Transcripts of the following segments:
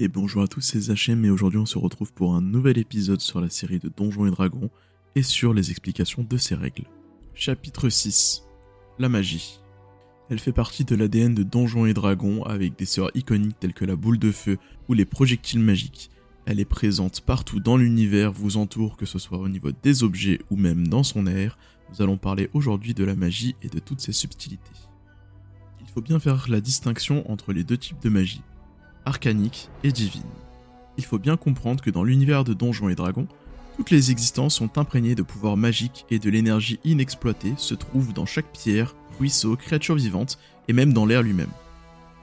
Et bonjour à tous, c'est Zachem et aujourd'hui on se retrouve pour un nouvel épisode sur la série de Donjons et Dragons et sur les explications de ces règles. Chapitre 6 La magie. Elle fait partie de l'ADN de Donjons et Dragons avec des sorts iconiques tels que la boule de feu ou les projectiles magiques. Elle est présente partout dans l'univers, vous entoure, que ce soit au niveau des objets ou même dans son air. Nous allons parler aujourd'hui de la magie et de toutes ses subtilités. Il faut bien faire la distinction entre les deux types de magie arcanique et divine. Il faut bien comprendre que dans l'univers de Donjons et Dragons, toutes les existences sont imprégnées de pouvoirs magiques et de l'énergie inexploitée se trouve dans chaque pierre, ruisseau, créature vivante et même dans l'air lui-même.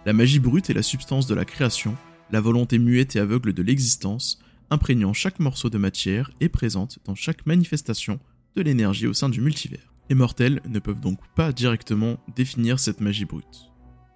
La magie brute est la substance de la création, la volonté muette et aveugle de l'existence, imprégnant chaque morceau de matière et présente dans chaque manifestation de l'énergie au sein du multivers. Les mortels ne peuvent donc pas directement définir cette magie brute.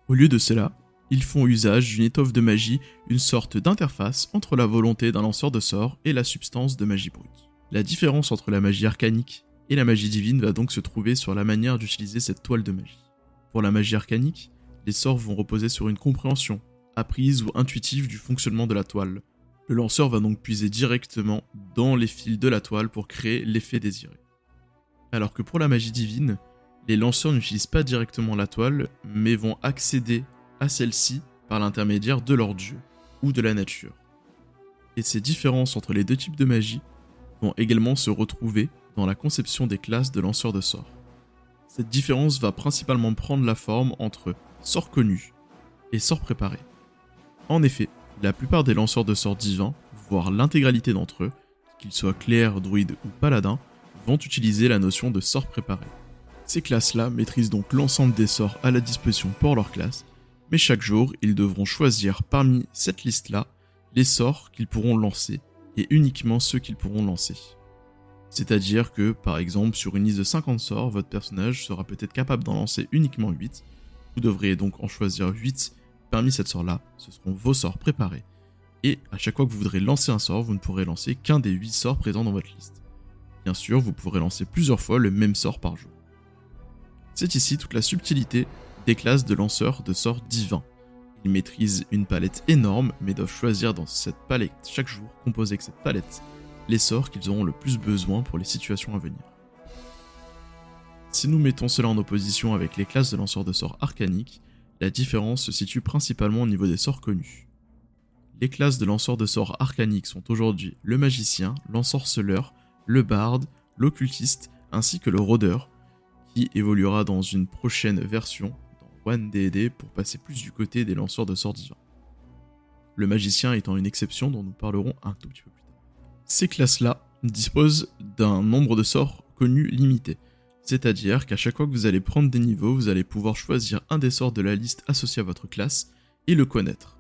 Au lieu de cela, ils font usage d'une étoffe de magie, une sorte d'interface entre la volonté d'un lanceur de sorts et la substance de magie brute. La différence entre la magie arcanique et la magie divine va donc se trouver sur la manière d'utiliser cette toile de magie. Pour la magie arcanique, les sorts vont reposer sur une compréhension, apprise ou intuitive du fonctionnement de la toile. Le lanceur va donc puiser directement dans les fils de la toile pour créer l'effet désiré. Alors que pour la magie divine, les lanceurs n'utilisent pas directement la toile, mais vont accéder à celle-ci par l'intermédiaire de leur dieu ou de la nature. Et ces différences entre les deux types de magie vont également se retrouver dans la conception des classes de lanceurs de sorts. Cette différence va principalement prendre la forme entre sorts connus et sorts préparés. En effet, la plupart des lanceurs de sorts divins, voire l'intégralité d'entre eux, qu'ils soient clercs, druides ou paladins, vont utiliser la notion de sort préparé. Ces classes-là maîtrisent donc l'ensemble des sorts à la disposition pour leur classe mais chaque jour, ils devront choisir parmi cette liste-là les sorts qu'ils pourront lancer, et uniquement ceux qu'ils pourront lancer. C'est-à-dire que, par exemple, sur une liste de 50 sorts, votre personnage sera peut-être capable d'en lancer uniquement 8. Vous devriez donc en choisir 8 parmi cette sort-là, ce seront vos sorts préparés. Et à chaque fois que vous voudrez lancer un sort, vous ne pourrez lancer qu'un des 8 sorts présents dans votre liste. Bien sûr, vous pourrez lancer plusieurs fois le même sort par jour. C'est ici toute la subtilité classes de lanceurs de sorts divins. Ils maîtrisent une palette énorme, mais doivent choisir dans cette palette chaque jour, composer avec cette palette, les sorts qu'ils auront le plus besoin pour les situations à venir. Si nous mettons cela en opposition avec les classes de lanceurs de sorts arcaniques, la différence se situe principalement au niveau des sorts connus. Les classes de lanceurs de sorts arcaniques sont aujourd'hui le magicien, l'ensorceleur, le barde, l'occultiste ainsi que le rôdeur, qui évoluera dans une prochaine version One DD pour passer plus du côté des lanceurs de sorts divins. Le magicien étant une exception dont nous parlerons un tout petit peu plus tard. Ces classes-là disposent d'un nombre de sorts connus limité, c'est-à-dire qu'à chaque fois que vous allez prendre des niveaux, vous allez pouvoir choisir un des sorts de la liste associée à votre classe et le connaître.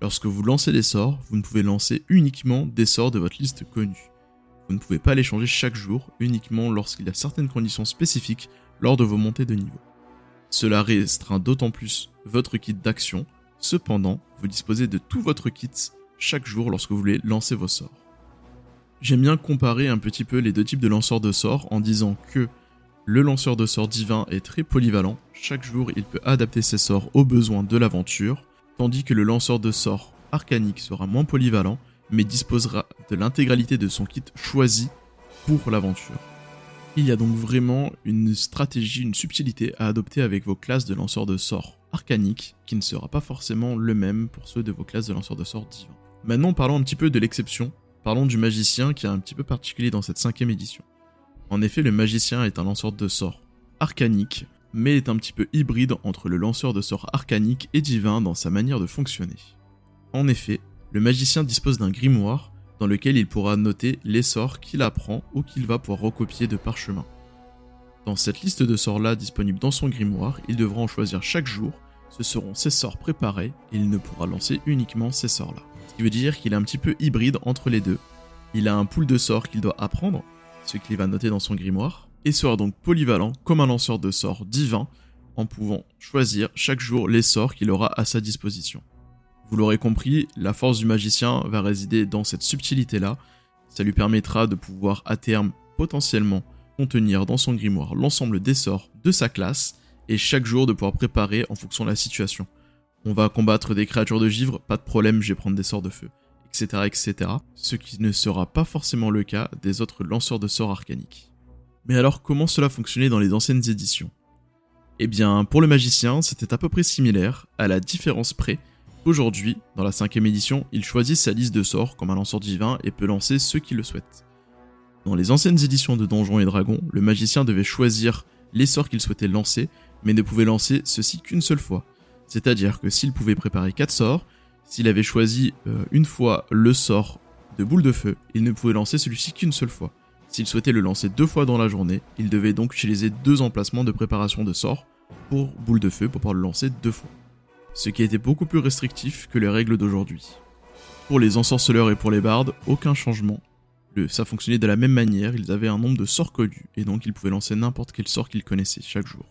Lorsque vous lancez des sorts, vous ne pouvez lancer uniquement des sorts de votre liste connue. Vous ne pouvez pas les changer chaque jour, uniquement lorsqu'il y a certaines conditions spécifiques lors de vos montées de niveau. Cela restreint d'autant plus votre kit d'action, cependant, vous disposez de tout votre kit chaque jour lorsque vous voulez lancer vos sorts. J'aime bien comparer un petit peu les deux types de lanceurs de sorts en disant que le lanceur de sorts divin est très polyvalent, chaque jour il peut adapter ses sorts aux besoins de l'aventure, tandis que le lanceur de sorts arcanique sera moins polyvalent, mais disposera de l'intégralité de son kit choisi pour l'aventure. Il y a donc vraiment une stratégie, une subtilité à adopter avec vos classes de lanceurs de sorts arcaniques, qui ne sera pas forcément le même pour ceux de vos classes de lanceurs de sorts divins. Maintenant, parlons un petit peu de l'exception. Parlons du magicien qui est un petit peu particulier dans cette cinquième édition. En effet, le magicien est un lanceur de sorts arcanique, mais est un petit peu hybride entre le lanceur de sorts arcanique et divin dans sa manière de fonctionner. En effet, le magicien dispose d'un grimoire dans lequel il pourra noter les sorts qu'il apprend ou qu'il va pouvoir recopier de parchemin. Dans cette liste de sorts-là disponible dans son grimoire, il devra en choisir chaque jour, ce seront ses sorts préparés et il ne pourra lancer uniquement ces sorts-là. Ce qui veut dire qu'il est un petit peu hybride entre les deux. Il a un pool de sorts qu'il doit apprendre, ce qu'il va noter dans son grimoire, et sera donc polyvalent comme un lanceur de sorts divin en pouvant choisir chaque jour les sorts qu'il aura à sa disposition. Vous l'aurez compris, la force du magicien va résider dans cette subtilité-là. Ça lui permettra de pouvoir à terme potentiellement contenir dans son grimoire l'ensemble des sorts de sa classe et chaque jour de pouvoir préparer en fonction de la situation. On va combattre des créatures de givre, pas de problème, je vais prendre des sorts de feu, etc., etc. Ce qui ne sera pas forcément le cas des autres lanceurs de sorts arcaniques. Mais alors, comment cela fonctionnait dans les anciennes éditions? Eh bien, pour le magicien, c'était à peu près similaire, à la différence près Aujourd'hui, dans la cinquième édition, il choisit sa liste de sorts comme un lanceur divin et peut lancer ceux qui le souhaitent. Dans les anciennes éditions de Donjons et Dragons, le magicien devait choisir les sorts qu'il souhaitait lancer, mais ne pouvait lancer ceux-ci qu'une seule fois. C'est-à-dire que s'il pouvait préparer 4 sorts, s'il avait choisi euh, une fois le sort de boule de feu, il ne pouvait lancer celui-ci qu'une seule fois. S'il souhaitait le lancer deux fois dans la journée, il devait donc utiliser deux emplacements de préparation de sorts pour boule de feu pour pouvoir le lancer deux fois ce qui était beaucoup plus restrictif que les règles d'aujourd'hui. Pour les ensorceleurs et pour les bardes, aucun changement. ça fonctionnait de la même manière, ils avaient un nombre de sorts connus, et donc ils pouvaient lancer n'importe quel sort qu'ils connaissaient chaque jour.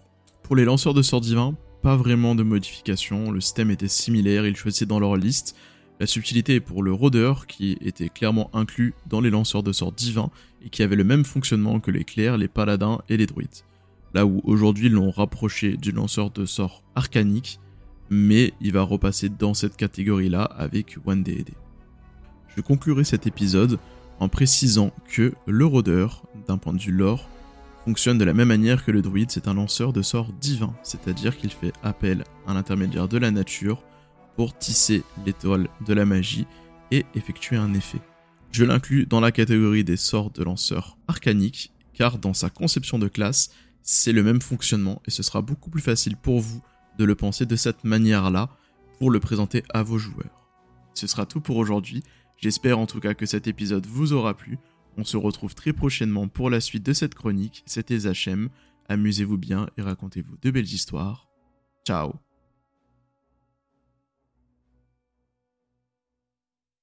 Pour les lanceurs de sorts divins, pas vraiment de modification, le système était similaire, ils choisissaient dans leur liste. La subtilité est pour le rôdeur, qui était clairement inclus dans les lanceurs de sorts divins, et qui avait le même fonctionnement que les clercs, les paladins et les druides. Là où aujourd'hui ils l'ont rapproché du lanceur de sorts arcanique, mais il va repasser dans cette catégorie-là avec One D&D. Je conclurai cet épisode en précisant que le rôdeur, d'un point de vue lore, fonctionne de la même manière que le druide, c'est un lanceur de sorts divin, c'est-à-dire qu'il fait appel à l'intermédiaire de la nature pour tisser l'étoile de la magie et effectuer un effet. Je l'inclus dans la catégorie des sorts de lanceur arcanique, car dans sa conception de classe, c'est le même fonctionnement et ce sera beaucoup plus facile pour vous de le penser de cette manière-là pour le présenter à vos joueurs. Ce sera tout pour aujourd'hui. J'espère en tout cas que cet épisode vous aura plu. On se retrouve très prochainement pour la suite de cette chronique. C'était Zachem. Amusez-vous bien et racontez-vous de belles histoires. Ciao